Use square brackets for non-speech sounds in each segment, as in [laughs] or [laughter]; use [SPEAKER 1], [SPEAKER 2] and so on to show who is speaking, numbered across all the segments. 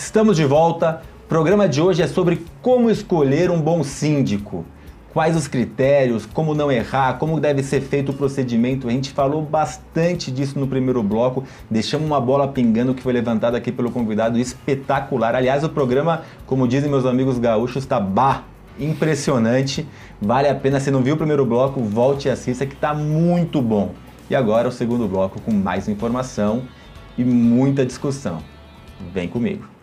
[SPEAKER 1] Estamos de volta. O programa de hoje é sobre como escolher um bom síndico. Quais os critérios, como não errar, como deve ser feito o procedimento. A gente falou bastante disso no primeiro bloco. Deixamos uma bola pingando que foi levantada aqui pelo convidado espetacular. Aliás, o programa, como dizem meus amigos gaúchos, está bah, impressionante. Vale a pena. Se não viu o primeiro bloco, volte e assista que está muito bom. E agora o segundo bloco com mais informação e muita discussão. Vem comigo.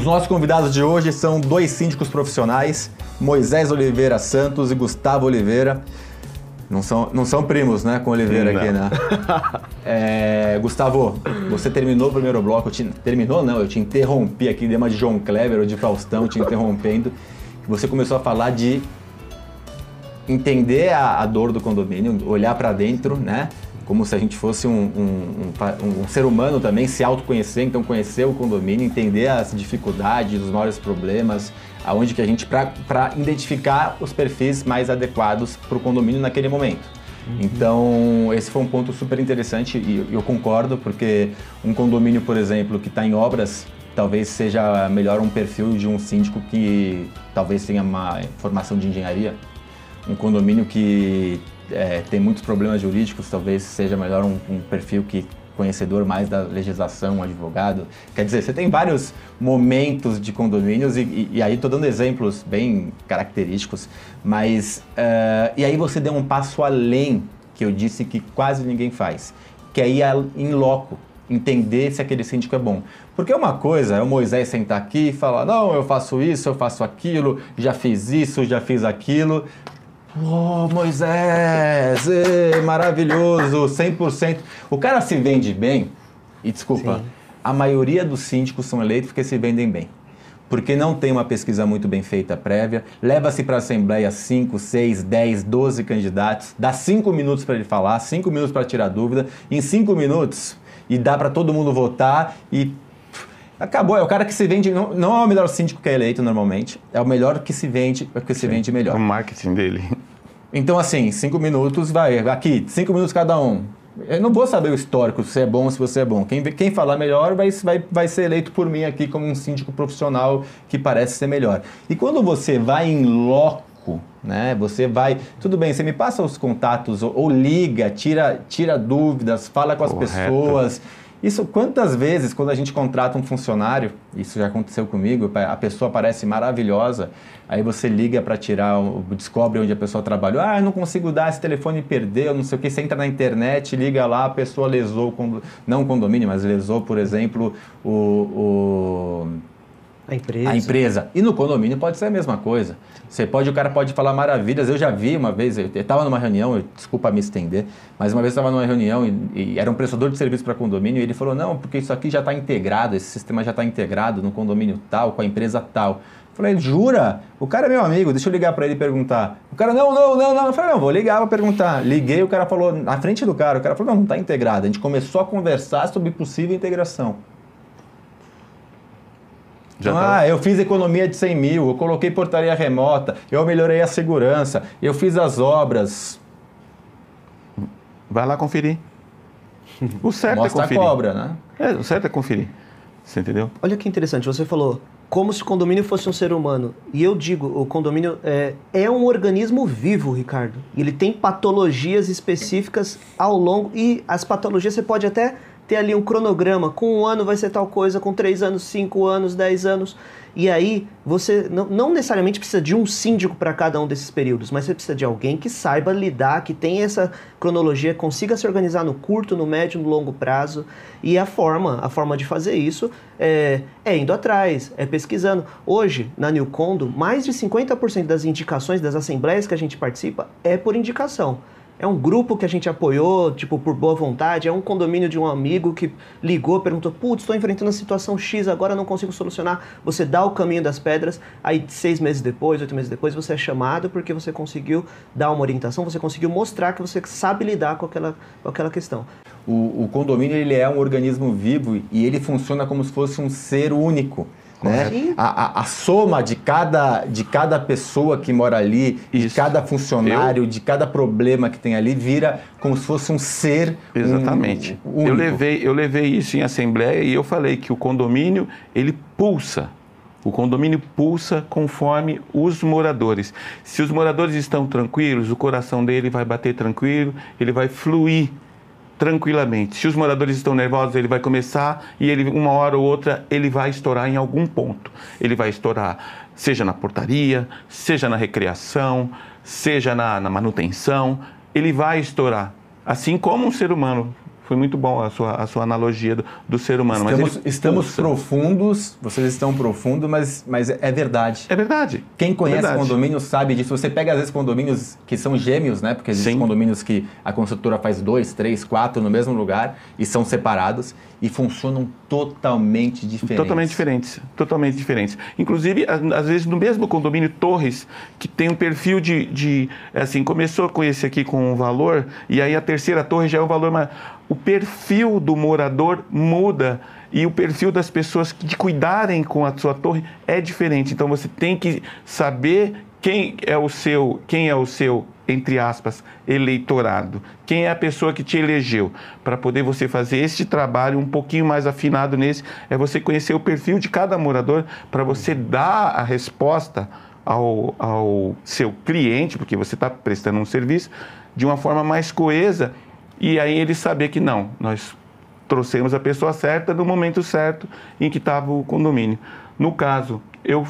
[SPEAKER 1] Os nossos convidados de hoje são dois síndicos profissionais, Moisés Oliveira Santos e Gustavo Oliveira. Não são, não são primos, né, com Oliveira aqui, né? [laughs] É, Gustavo, você terminou o primeiro bloco. te- terminou, não, eu te interrompi aqui, dei uma de João Kleber ou de Faustão, te interrompendo. Você começou a falar de entender a, a dor do condomínio, olhar para dentro, né? Como se a gente fosse um, um- um um ser humano também, se autoconhecer, então conhecer o condomínio, entender as dificuldades, os maiores problemas, aonde que a gente, para identificar os perfis mais adequados para o condomínio naquele momento. Então, esse foi um ponto super interessante e eu concordo, porque um condomínio, por exemplo, que está em obras, talvez seja melhor um perfil de um síndico que talvez tenha uma formação de engenharia. Um condomínio que é, tem muitos problemas jurídicos, talvez seja melhor um, um perfil que conhecedor mais da legislação, um advogado. Quer dizer, você tem vários momentos de condomínios e, e- e aí estou dando exemplos bem característicos, mas eh, e aí você deu um passo além que eu disse que quase ninguém faz, que é ir em loco, entender se aquele síndico é bom. Porque uma coisa é o Moisés sentar aqui e falar, não, eu faço isso, eu faço aquilo, já fiz isso, já fiz aquilo. Oh, Moisés, ê, maravilhoso, 100%. O cara se vende bem, e desculpa,
[SPEAKER 2] Sim.
[SPEAKER 1] a maioria dos síndicos são eleitos porque se vendem bem. Porque não tem uma pesquisa muito bem feita prévia, leva-se para a Assembleia 5, 6, 10, 12 candidatos, dá 5 minutos para ele falar, 5 minutos para tirar dúvida, em 5 minutos, e dá para todo mundo votar e Acabou, é o cara que se vende, não, não é o melhor síndico que é eleito normalmente, é o melhor que se vende, é o que se vende melhor.
[SPEAKER 3] O marketing dele.
[SPEAKER 1] Então, assim, cinco minutos, vai, aqui, cinco minutos cada um. Eu não vou saber o histórico, se é bom ou se você é bom. Quem, quem falar melhor vai, vai, vai ser eleito por mim aqui como um síndico profissional que parece ser melhor. E quando você vai em loco, né, você vai... Tudo bem, você me passa os contatos, ou, ou liga, tira, tira dúvidas, fala com as
[SPEAKER 3] Correto.
[SPEAKER 1] pessoas... Isso, quantas vezes, quando a gente contrata um funcionário, isso já aconteceu comigo, a pessoa parece maravilhosa, aí você liga para tirar, descobre onde a pessoa trabalhou, ah, eu não consigo dar esse telefone perdeu, não sei o que, você entra na internet, liga lá, a pessoa lesou, não o condomínio, mas lesou, por exemplo, o- o
[SPEAKER 2] A empresa.
[SPEAKER 1] a empresa. E no condomínio pode ser a mesma coisa. Você pode, o cara pode falar maravilhas. Eu já vi uma vez, eu estava numa reunião, eu- desculpa me estender, mas uma vez estava numa reunião e, e era um prestador de serviço para condomínio e ele falou: não, porque isso aqui já está integrado, esse sistema já está integrado no condomínio tal, com a empresa tal. Eu falei, jura? O cara é meu amigo, deixa eu ligar para ele e perguntar. O cara, não, não, não, não. Eu falei, não, vou ligar para perguntar. Liguei, o cara falou, na frente do cara, o cara falou, não, não está integrado. A gente começou a conversar sobre possível integração.
[SPEAKER 3] Já
[SPEAKER 1] ah,
[SPEAKER 3] tá-
[SPEAKER 1] eu fiz economia de 100 mil, eu coloquei portaria remota, eu melhorei a segurança, eu fiz as obras.
[SPEAKER 3] Vai lá conferir. [laughs] O certo é
[SPEAKER 1] Mostra a
[SPEAKER 3] conferir.
[SPEAKER 1] cobra, né?
[SPEAKER 3] É, o certo é conferir. Você entendeu?
[SPEAKER 2] Olha que interessante, você falou como se o condomínio fosse um ser humano. E eu digo, o condomínio é, é um organismo vivo, Ricardo. E Ele tem patologias específicas ao longo. E as patologias você pode até ter ali um cronograma. Com um ano vai ser tal coisa, com três anos, cinco anos, dez anos. E aí você não, necessariamente precisa de um síndico para cada um desses períodos, mas você precisa de alguém que saiba lidar, que tenha essa cronologia, consiga se organizar no curto, no médio, no longo prazo. E a forma, a forma de fazer isso é, é indo atrás, é pesquisando. Hoje, na New Condo, mais de 50% das indicações das assembleias que a gente participa é por indicação. É um grupo que a gente apoiou, tipo, por boa vontade, é um condomínio de um amigo que ligou, perguntou, putz, estou enfrentando a situação X, agora não consigo solucionar. Você dá o caminho das pedras, aí seis meses depois, oito meses depois, você é chamado porque você conseguiu dar uma orientação, você conseguiu mostrar que você sabe lidar com aquela, com aquela questão.
[SPEAKER 1] O, o condomínio ele é um organismo vivo e ele funciona como se fosse um ser único. Né? A, a, a, soma de cada, de cada pessoa que mora ali, Isso. de cada funcionário, Eu... de cada problema que tem ali, vira como se fosse um ser
[SPEAKER 3] Exatamente.
[SPEAKER 1] Um,
[SPEAKER 3] eu, levei, eu levei isso em assembleia e eu falei que o condomínio, ele pulsa. O condomínio pulsa conforme os moradores. Se os moradores estão tranquilos, o coração dele vai bater tranquilo, ele vai fluir tranquilamente. Se os moradores estão nervosos, ele vai começar e ele uma hora ou outra ele vai estourar em algum ponto. Ele vai estourar, seja na portaria, seja na recreação, seja na, na manutenção, ele vai estourar. Assim como um ser humano foi muito bom a sua, a sua analogia do, do ser humano.
[SPEAKER 1] Estamos, estamos profundos, vocês estão profundos, mas, mas é verdade.
[SPEAKER 3] É verdade.
[SPEAKER 1] Quem conhece
[SPEAKER 3] verdade.
[SPEAKER 1] condomínio sabe disso. Você pega, às vezes, condomínios que são gêmeos, né? Porque existem Sim. condomínios que a construtora faz dois, três, quatro no mesmo lugar e são separados e funcionam totalmente diferentes.
[SPEAKER 3] Totalmente diferentes. Totalmente diferentes. Inclusive, às vezes, no mesmo condomínio, torres, que tem um perfil de, de. Assim, começou com esse aqui com um valor, e aí a terceira torre já é um valor mais. O perfil do morador muda e o perfil das pessoas de cuidarem com a sua torre é diferente. Então você tem que saber quem é o seu, quem é o seu entre aspas, eleitorado. Quem é a pessoa que te elegeu? Para poder você fazer este trabalho um pouquinho mais afinado nesse, é você conhecer o perfil de cada morador para você dar a resposta ao, ao seu cliente, porque você está prestando um serviço, de uma forma mais coesa e aí ele saber que não, nós trouxemos a pessoa certa no momento certo em que estava o condomínio. No caso, eu,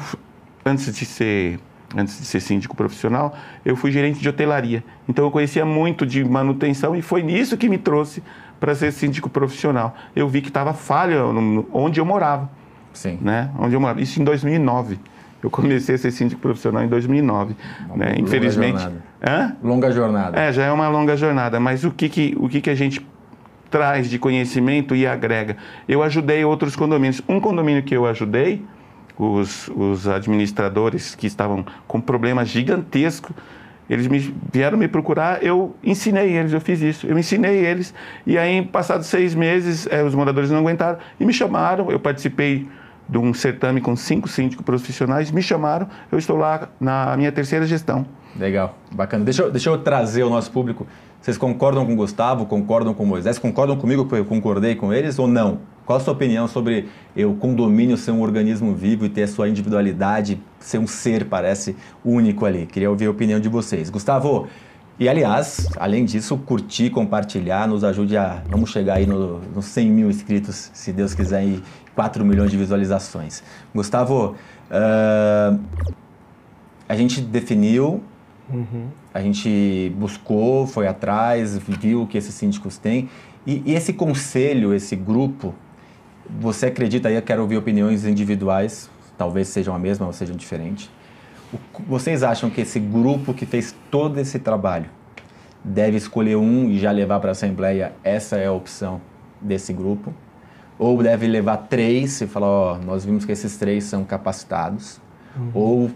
[SPEAKER 3] antes de ser antes de ser síndico profissional, eu fui gerente de hotelaria. Então eu conhecia muito de manutenção e foi nisso que me trouxe para ser síndico profissional. Eu vi que estava falha onde eu morava.
[SPEAKER 1] Sim.
[SPEAKER 3] Né? Onde eu morava. Isso em 2009. Eu comecei a ser síndico profissional em 2009. Uma né? Infelizmente.
[SPEAKER 1] Jornada. Hã? Longa jornada.
[SPEAKER 3] É, já é uma longa jornada. Mas o que, que, o que, que a gente traz de conhecimento e agrega? Eu ajudei outros condomínios. Um condomínio que eu ajudei, os, os administradores que estavam com problemas gigantescos, eles me, vieram me procurar, eu ensinei eles, eu fiz isso, eu ensinei eles, e aí, passados seis meses, é, os moradores não aguentaram e me chamaram, eu participei de um certame com cinco síndicos profissionais, me chamaram, eu estou lá na minha terceira gestão.
[SPEAKER 1] Legal, bacana. Deixa eu, deixa eu trazer o nosso público. Vocês concordam com o Gustavo, concordam com o Moisés, concordam comigo que eu concordei com eles ou não? Qual a sua opinião sobre o condomínio ser um organismo vivo e ter a sua individualidade, ser um ser, parece, único ali? Queria ouvir a opinião de vocês. Gustavo, e aliás, além disso, curtir, compartilhar, nos ajude a. Vamos chegar aí nos no 100 mil inscritos, se Deus quiser, e 4 milhões de visualizações. Gustavo, uh, a gente definiu, uhum. a gente buscou, foi atrás, viu o que esses síndicos têm. E, e esse conselho, esse grupo, você acredita aí, eu quero ouvir opiniões individuais, talvez sejam a mesma ou sejam diferentes. Vocês acham que esse grupo que fez todo esse trabalho deve escolher um e já levar para a Assembleia? Essa é a opção desse grupo? Ou deve levar três e falar: Ó, nós vimos que esses três são capacitados? Uhum. Ou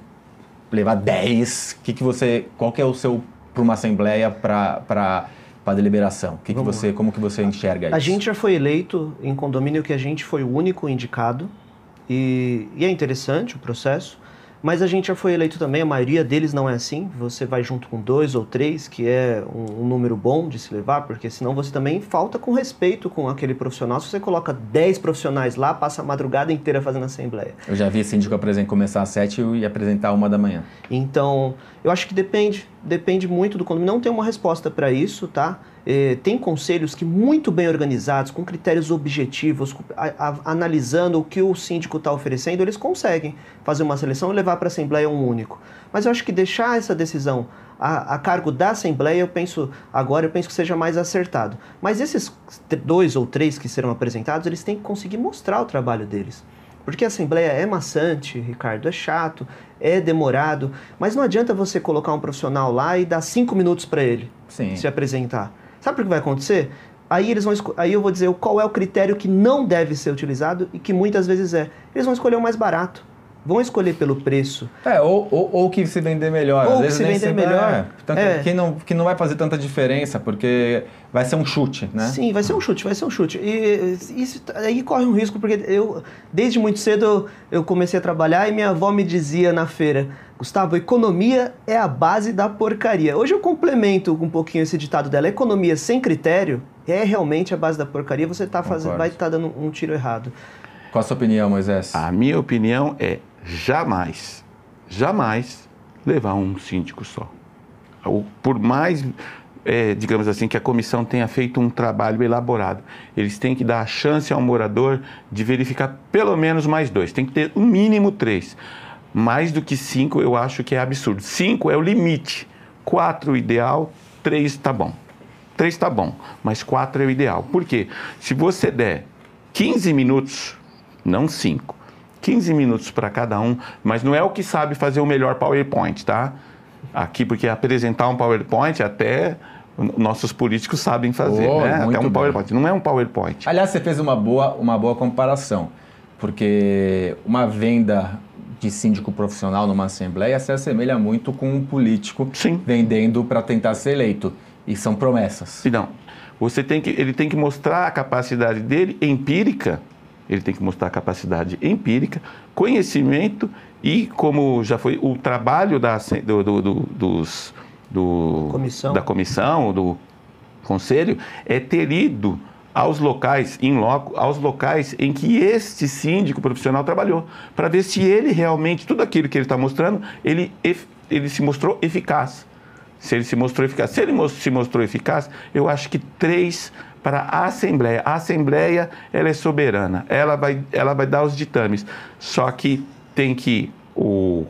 [SPEAKER 1] levar dez? Que que você, qual que é o seu para uma Assembleia para para a deliberação? Que que você, como que você enxerga isso?
[SPEAKER 2] A gente já foi eleito em condomínio que a gente foi o único indicado e, e é interessante o processo. Mas a gente já foi eleito também, a maioria deles não é assim. Você vai junto com dois ou três, que é um, um, número bom de se levar, porque senão você também falta com respeito com aquele profissional. Se você coloca dez profissionais lá, passa a madrugada inteira fazendo assembleia.
[SPEAKER 1] Eu já vi síndico começar às sete e apresentar uma da manhã.
[SPEAKER 2] Então, eu acho que depende, depende muito do condomínio. Não tem uma resposta para isso, tá? Eh, tem conselhos que muito bem organizados, com critérios objetivos, a, a, analisando o que o síndico está oferecendo, eles conseguem fazer uma seleção e levar para a Assembleia um único. Mas eu acho que deixar essa decisão a, a, cargo da Assembleia, eu penso, agora eu penso que seja mais acertado. Mas esses dois ou três que serão apresentados, eles têm que conseguir mostrar o trabalho deles. Porque a assembleia é maçante, Ricardo, é chato, é demorado, mas não adianta você colocar um profissional lá e dar cinco minutos para ele
[SPEAKER 1] Sim.
[SPEAKER 2] se apresentar. Sabe o que vai acontecer? Aí, eles vão aí eu vou dizer qual é o critério que não deve ser utilizado e que muitas vezes é. Eles vão escolher o mais barato vão escolher pelo preço.
[SPEAKER 1] É, ou, ou, ou que se vender melhor.
[SPEAKER 2] Ou
[SPEAKER 1] Às
[SPEAKER 2] que
[SPEAKER 1] vezes
[SPEAKER 2] se vender
[SPEAKER 1] sempre-
[SPEAKER 2] melhor.
[SPEAKER 1] é. Portanto,
[SPEAKER 2] É.
[SPEAKER 1] Que, não, que não vai fazer tanta diferença, porque vai ser um chute, né?
[SPEAKER 2] Sim, vai ser um chute, vai ser um chute. E isso, aí corre um risco, porque eu, desde muito cedo, eu, comecei a trabalhar e minha avó me dizia na feira, Gustavo, economia é a base da porcaria. Hoje eu complemento um pouquinho esse ditado dela. Economia sem critério é realmente a base da porcaria. Você tá fazendo, vai estar dando um tiro errado.
[SPEAKER 1] Qual a sua opinião, Moisés?
[SPEAKER 3] A minha opinião é jamais, jamais levar um síndico só. Por mais, eh, digamos assim, que a comissão tenha feito um trabalho elaborado, eles têm que dar a chance ao morador de verificar pelo menos mais dois. Tem que ter um mínimo três. Mais do que cinco, eu acho que é absurdo. Cinco é o limite. Quatro ideal, três está bom. Três está bom, mas quatro é o ideal. Por quê? Se você der 15 minutos, não 5, 15 minutos para cada um, mas não é o que sabe fazer o melhor PowerPoint, tá? Aqui, porque apresentar um PowerPoint até nossos políticos sabem fazer,
[SPEAKER 1] Oh,
[SPEAKER 3] né? Até um. PowerPoint. Não é um PowerPoint.
[SPEAKER 1] Aliás, você fez uma boa, uma boa comparação, porque uma venda de síndico profissional numa assembleia se assemelha muito com um político
[SPEAKER 3] Sim.
[SPEAKER 1] vendendo para tentar ser eleito. E são promessas.
[SPEAKER 3] Não. Você tem que, ele tem que mostrar a capacidade dele empírica, ele tem que mostrar capacidade empírica, conhecimento e, como já foi o trabalho da, do, do- do- dos, do-
[SPEAKER 2] Comissão.
[SPEAKER 3] da comissão, do conselho, é ter ido aos locais, em loco, aos locais em que este síndico profissional trabalhou, para ver se ele realmente, tudo aquilo que ele está mostrando, ele, ele se mostrou eficaz se ele se mostrou eficaz. Se ele se mostrou eficaz, eu acho que três para a Assembleia. A Assembleia, ela é soberana, ela vai, ela vai dar os ditames. Só que tem que o,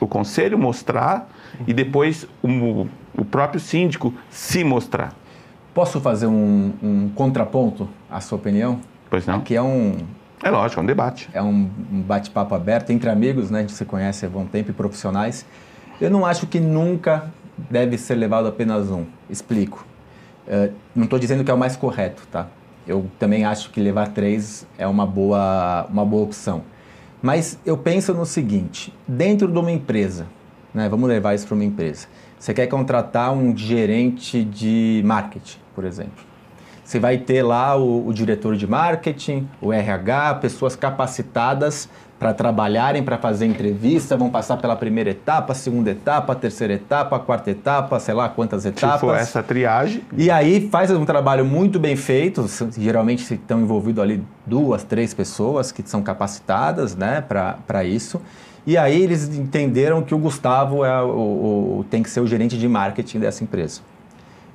[SPEAKER 3] o Conselho mostrar e depois o, o próprio síndico se mostrar.
[SPEAKER 1] Posso fazer um, um contraponto à sua opinião?
[SPEAKER 3] Pois não?
[SPEAKER 1] Aqui é um,
[SPEAKER 3] É lógico, é um debate.
[SPEAKER 1] é um um bate-papo aberto entre amigos, né? A gente se conhece há bom tempo e profissionais. Eu não acho que nunca deve ser levado apenas um. Explico. Eh, não estou dizendo que é o mais correto, tá? Eu também acho que levar três é uma boa, uma boa opção. Mas eu penso no seguinte: dentro de uma empresa, né? Vamos levar isso para uma empresa. Você quer contratar um gerente de marketing, por exemplo. Você vai ter lá o, o diretor de marketing, o RH, pessoas capacitadas para trabalharem, para fazer entrevista, vão passar pela primeira etapa, segunda etapa, terceira etapa, quarta etapa, sei lá quantas
[SPEAKER 3] Se
[SPEAKER 1] etapas.
[SPEAKER 3] for essa triagem,
[SPEAKER 1] E aí faz um trabalho muito bem feito, geralmente estão envolvidos ali duas, três pessoas que são capacitadas né, para isso. E aí eles entenderam que o Gustavo é o- o- tem que ser o gerente de marketing dessa empresa.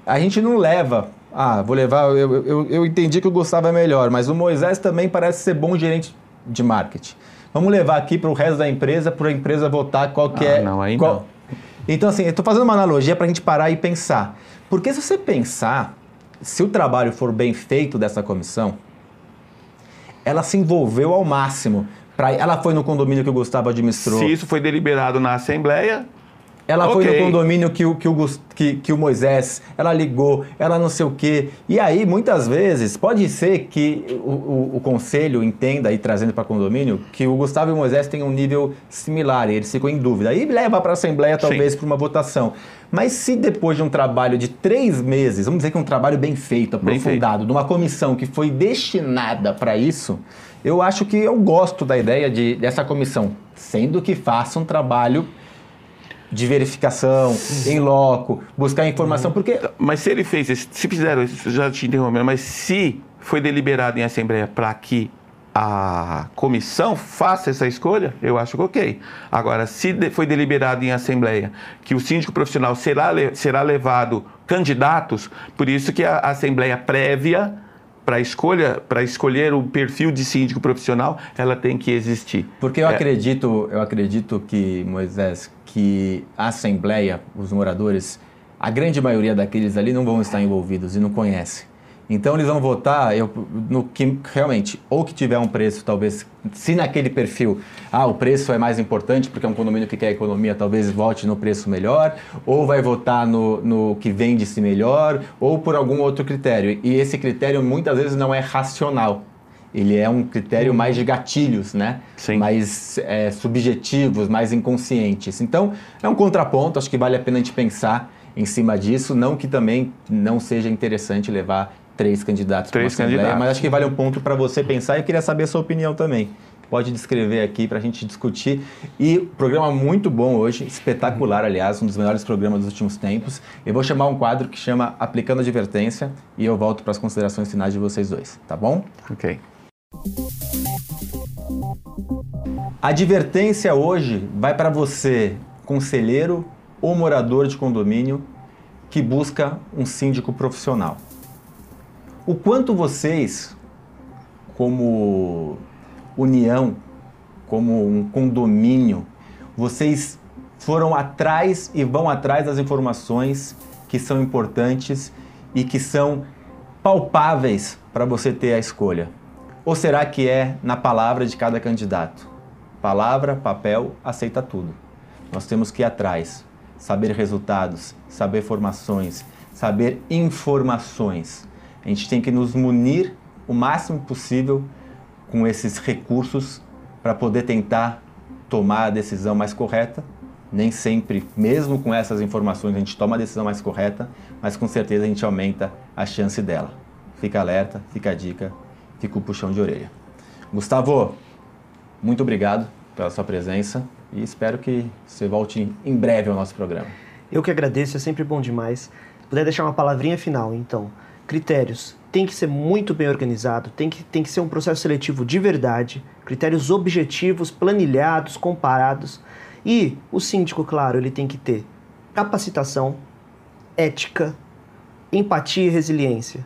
[SPEAKER 1] A gente não leva, ah, vou levar, eu, eu, eu entendi que o Gustavo é melhor, mas o Moisés também parece ser bom gerente de marketing. Vamos levar aqui para o resto da empresa, para a empresa votar qual que
[SPEAKER 3] Ah,
[SPEAKER 1] é...
[SPEAKER 3] não, aí
[SPEAKER 1] qual- Então, assim, eu estou fazendo uma analogia para a gente parar e pensar. Porque se você pensar, se o trabalho for bem feito dessa comissão, ela se envolveu ao máximo. Pra, ela foi no condomínio que o Gustavo administrou.
[SPEAKER 3] se isso foi deliberado na Assembleia,
[SPEAKER 1] Ela foi
[SPEAKER 3] Ok.
[SPEAKER 1] no condomínio que o, que, o, que, que o Moisés, ela ligou, ela não sei o quê. E aí, muitas vezes, pode ser que o, o, o conselho entenda, aí trazendo para condomínio, que o Gustavo e o Moisés têm um nível similar, e eles ficam em dúvida. Aí leva para a Assembleia, talvez, para uma votação. Mas se depois de um trabalho de três meses, vamos dizer que um trabalho bem feito,
[SPEAKER 3] Bem
[SPEAKER 1] aprofundado, de uma comissão que foi destinada para isso, eu acho que eu gosto da ideia de, dessa comissão, sendo que faça um trabalho de verificação, em loco, buscar informação, porque
[SPEAKER 3] Mas se ele fez isso, se fizeram isso, já te interrompendo, mas se foi deliberado em Assembleia para que a comissão faça essa escolha, eu acho que ok. Agora, se de- foi deliberado em Assembleia que o síndico profissional será, será levado candidatos, por isso que a Assembleia prévia para escolha, para escolher o perfil de síndico profissional, ela tem que existir.
[SPEAKER 1] Porque eu
[SPEAKER 3] É.
[SPEAKER 1] acredito, eu acredito que, Moisés, que a Assembleia, os moradores, a grande maioria daqueles ali não vão estar envolvidos e não conhecem. Então eles vão votar eu, no que realmente, ou que tiver um preço, talvez, se naquele perfil, ah, o preço é mais importante porque é um condomínio que quer economia, talvez vote no preço melhor, ou vai votar no, no que vende-se melhor, ou por algum outro critério. E esse critério muitas vezes não é racional. Ele é um critério mais de gatilhos, né?
[SPEAKER 3] Sim.
[SPEAKER 1] Mais é, subjetivos, mais inconscientes. Então, é um contraponto, acho que vale a pena a gente pensar em cima disso, não que também não seja interessante levar três candidatos para
[SPEAKER 3] Três
[SPEAKER 1] assembleia,
[SPEAKER 3] candidatos.
[SPEAKER 1] mas acho que vale um ponto para você pensar e eu queria saber a sua opinião também. Pode descrever aqui para a gente discutir. E programa muito bom hoje, espetacular, aliás, um dos melhores programas dos últimos tempos. Eu vou chamar um quadro que chama Aplicando Advertência e eu volto para as considerações finais de vocês dois, tá bom?
[SPEAKER 3] Ok.
[SPEAKER 1] A advertência hoje vai para você, conselheiro ou morador de condomínio que busca um síndico profissional. O quanto vocês, como união, como um condomínio, vocês foram atrás e vão atrás das informações que são importantes e que são palpáveis para você ter a escolha? Ou será que é na palavra de cada candidato? Palavra, papel, aceita tudo. Nós temos que ir atrás, saber resultados, saber formações, saber informações. A gente tem que nos munir o máximo possível com esses recursos para poder tentar tomar a decisão mais correta. Nem sempre, mesmo com essas informações, a gente toma a decisão mais correta, mas com certeza a gente aumenta a chance dela. Fica alerta, fica a dica, fica o puxão de orelha. Gustavo, muito obrigado pela sua presença e espero que você volte em breve ao nosso programa.
[SPEAKER 2] Eu que agradeço, é sempre bom demais. Se puder deixar uma palavrinha final, então. Critérios. Tem que ser muito bem organizado, tem que, tem que ser um processo seletivo de verdade, critérios objetivos, planilhados, comparados. E o síndico, claro, ele tem que ter capacitação, ética, empatia e resiliência.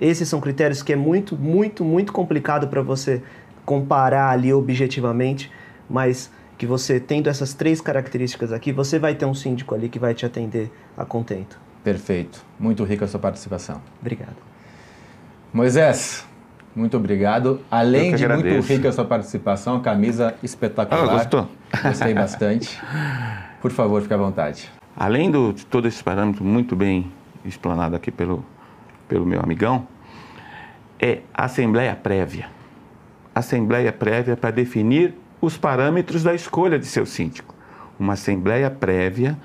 [SPEAKER 2] Esses são critérios que é muito, muito, muito complicado para você comparar ali objetivamente, mas que você tendo essas três características aqui, você vai ter um síndico ali que vai te atender a contento.
[SPEAKER 1] Perfeito. Muito rica a sua participação.
[SPEAKER 2] Obrigado.
[SPEAKER 1] Moisés, muito obrigado. Além de muito
[SPEAKER 3] agradeço.
[SPEAKER 1] rica a sua participação, a camisa espetacular.
[SPEAKER 3] Ah, gostou?
[SPEAKER 1] Gostei bastante. Por favor, fique à vontade.
[SPEAKER 3] Além do, de todo esse parâmetro muito bem explanado aqui pelo, pelo meu amigão, é a assembleia prévia. Assembleia prévia para definir os parâmetros da escolha de seu síndico. Uma assembleia prévia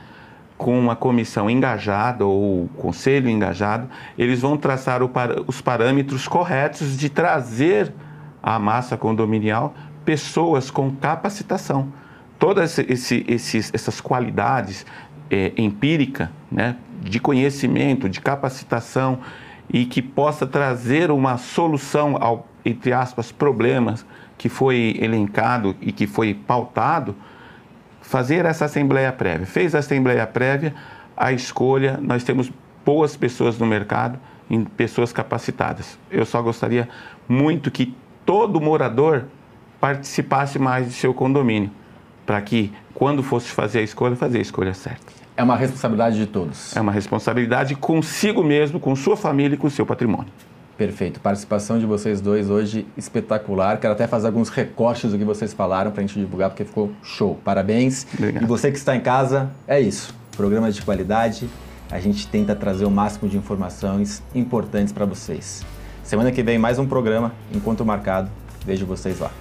[SPEAKER 3] com uma comissão engajada ou conselho engajado, eles vão traçar os parâmetros corretos de trazer à massa condominial pessoas com capacitação. Todas esse, esses, essas qualidades é, empírica, né, de conhecimento, de capacitação e que possa trazer uma solução ao, entre aspas, problemas que foi elencado e que foi pautado, fazer essa assembleia prévia. Fez a assembleia prévia, a escolha, nós temos boas pessoas no mercado, em pessoas capacitadas. Eu só gostaria muito que todo morador participasse mais de seu condomínio, para que quando fosse fazer a escolha, fazer a escolha certa.
[SPEAKER 1] É uma responsabilidade de todos.
[SPEAKER 3] É uma responsabilidade consigo mesmo, com sua família e com seu patrimônio.
[SPEAKER 1] Perfeito. Participação de vocês dois hoje espetacular. Quero até fazer alguns recortes do que vocês falaram para a gente divulgar, porque ficou show. Parabéns.
[SPEAKER 3] Obrigado.
[SPEAKER 1] E você que está em casa, é isso. Programas de qualidade. A gente tenta trazer o máximo de informações importantes para vocês. Semana que vem, mais um programa. Enquanto marcado, vejo vocês lá.